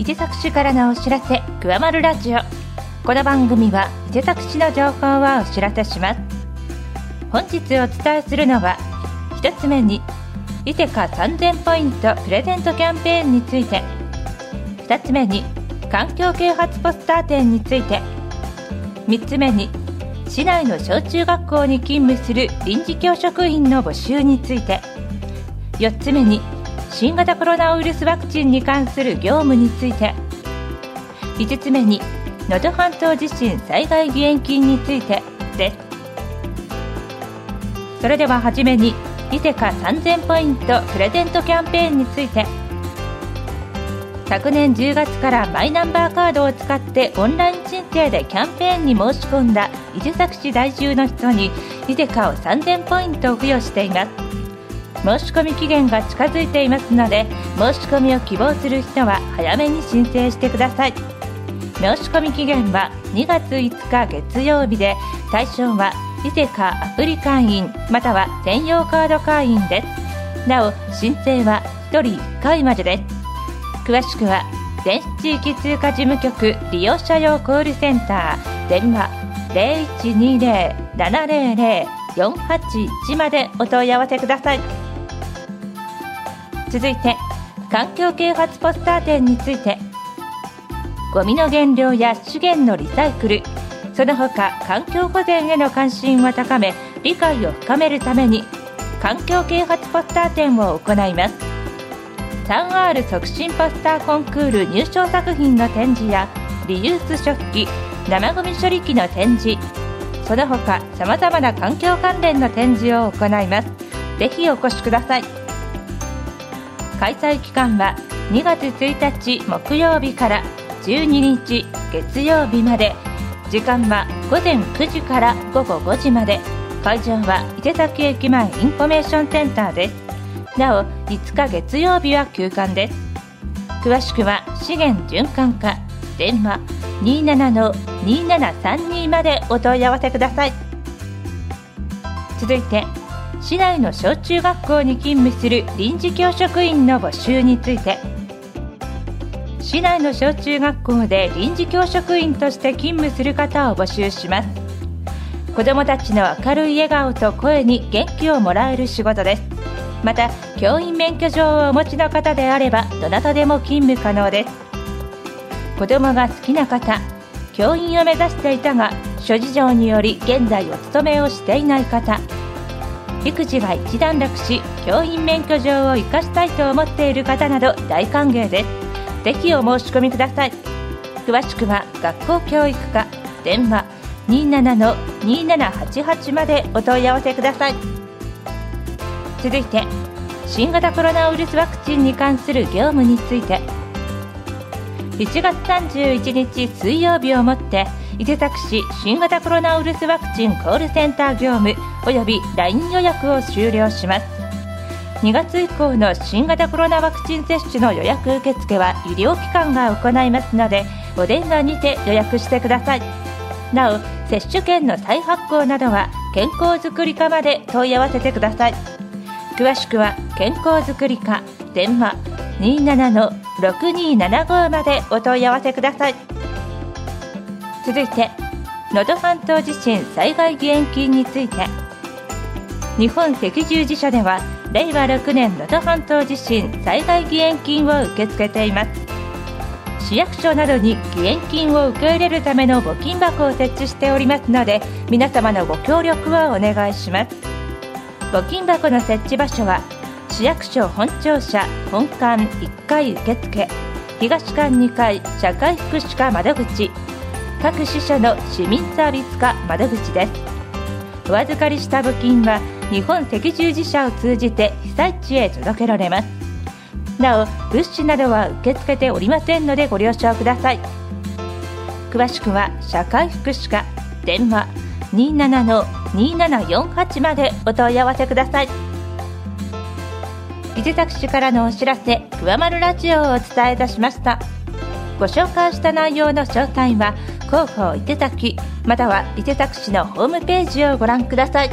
伊勢崎市からのお知らせ「くわまるラジオ」この番組は伊勢崎市の情報をお知らせします。本日お伝えするのは1つ目に伊勢カ3000ポイントプレゼントキャンペーンについて。2つ目に環境啓発ポスター展について。3つ目に市内の小中学校に勤務する臨時教職員の募集について。4つ目に新型コロナウイルスワクチンに関する業務について。5つ目に能登半島地震災害義援金についてで。すそれでははじめに伊勢カ3000ポイントプレゼントキャンペーンについて。昨年10月からマイナンバーカードを使ってオンライン申請でキャンペーンに申し込んだ伊勢崎市在住の人に伊勢カを3000ポイント付与しています。申し込み期限が近づいていますので申し込みを希望する人は早めに申請してください。申し込み期限は2月5日月曜日で対象は伊勢かアプリ会員または専用カード会員です。なお申請は1人1回までです。詳しくは電子地域通貨事務局利用者用コールセンター電話0120-700-481までお問い合わせください。続いて環境啓発ポスター展について。ゴミの減量や資源のリサイクル。その他環境保全への関心を高め理解を深めるために環境啓発ポスター展を行います。3R 促進ポスターコンクール入賞作品の展示やリユース食器生ゴミ処理機の展示。その他さまざまな環境関連の展示を行います。ぜひお越しください。開催期間は2月1日木曜日から12日月曜日まで。時間は午前9時から午後5時まで。会場は伊勢崎駅前インフォメーションセンターです。なお5日月曜日は休館です。詳しくは資源循環課。電話27-2732までお問い合わせください。続いて市内の小中学校に勤務する臨時教職員の募集について。市内の小中学校で臨時教職員として勤務する方を募集します。子どもたちの明るい笑顔と声に元気をもらえる仕事です。また教員免許状をお持ちの方であればどなたでも勤務可能です。子どもが好きな方教員を目指していたが諸事情により現在お勤めをしていない方育児が一段落し教員免許状を生かしたいと思っている方など大歓迎です。ぜひお申し込みください。詳しくは学校教育課電話27-2788までお問い合わせください。続いて新型コロナウイルスワクチンに関する業務について。1月31日水曜日をもって伊勢崎市新型コロナウイルスワクチンコールセンター業務および LINE 予約を終了します。2月以降の新型コロナワクチン接種の予約受付は医療機関が行いますのでお電話にて予約してください。なお接種券の再発行などは健康づくり課まで問い合わせてください。詳しくは健康づくり課電話27-6275までお問い合わせください。続いて能登半島地震災害義援金について。日本赤十字社では令和6年能登半島地震災害義援金を受け付けています。市役所などに義援金を受け入れるための募金箱を設置しておりますので皆様のご協力をお願いします。募金箱の設置場所は市役所本庁舎本館1階受付東館2階社会福祉課窓口各支所の市民サービス課窓口です。お預かりした募金は日本赤十字社を通じて被災地へ届けられます。なお物資などは受け付けておりませんのでご了承ください。詳しくは社会福祉課電話27-2748までお問い合わせください。伊勢崎市からのお知らせ「くわまるラジオ」をお伝えいたしました。ご紹介した内容の詳細は広報伊勢崎または伊勢崎市のホームページをご覧ください。